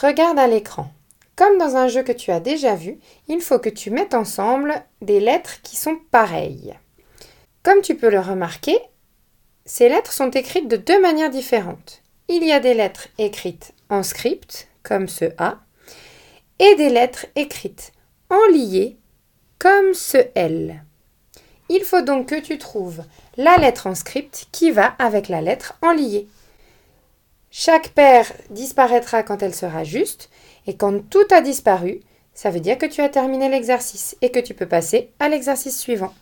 Regarde à l'écran. Comme dans un jeu que tu as déjà vu, il faut que tu mettes ensemble des lettres qui sont pareilles. Comme tu peux le remarquer, ces lettres sont écrites de deux manières différentes. Il y a des lettres écrites en script, comme ce A, et des lettres écrites en lié, comme ce L. Il faut donc que tu trouves la lettre en script qui va avec la lettre en lié. Chaque paire disparaîtra quand elle sera juste, et quand tout a disparu, ça veut dire que tu as terminé l'exercice et que tu peux passer à l'exercice suivant.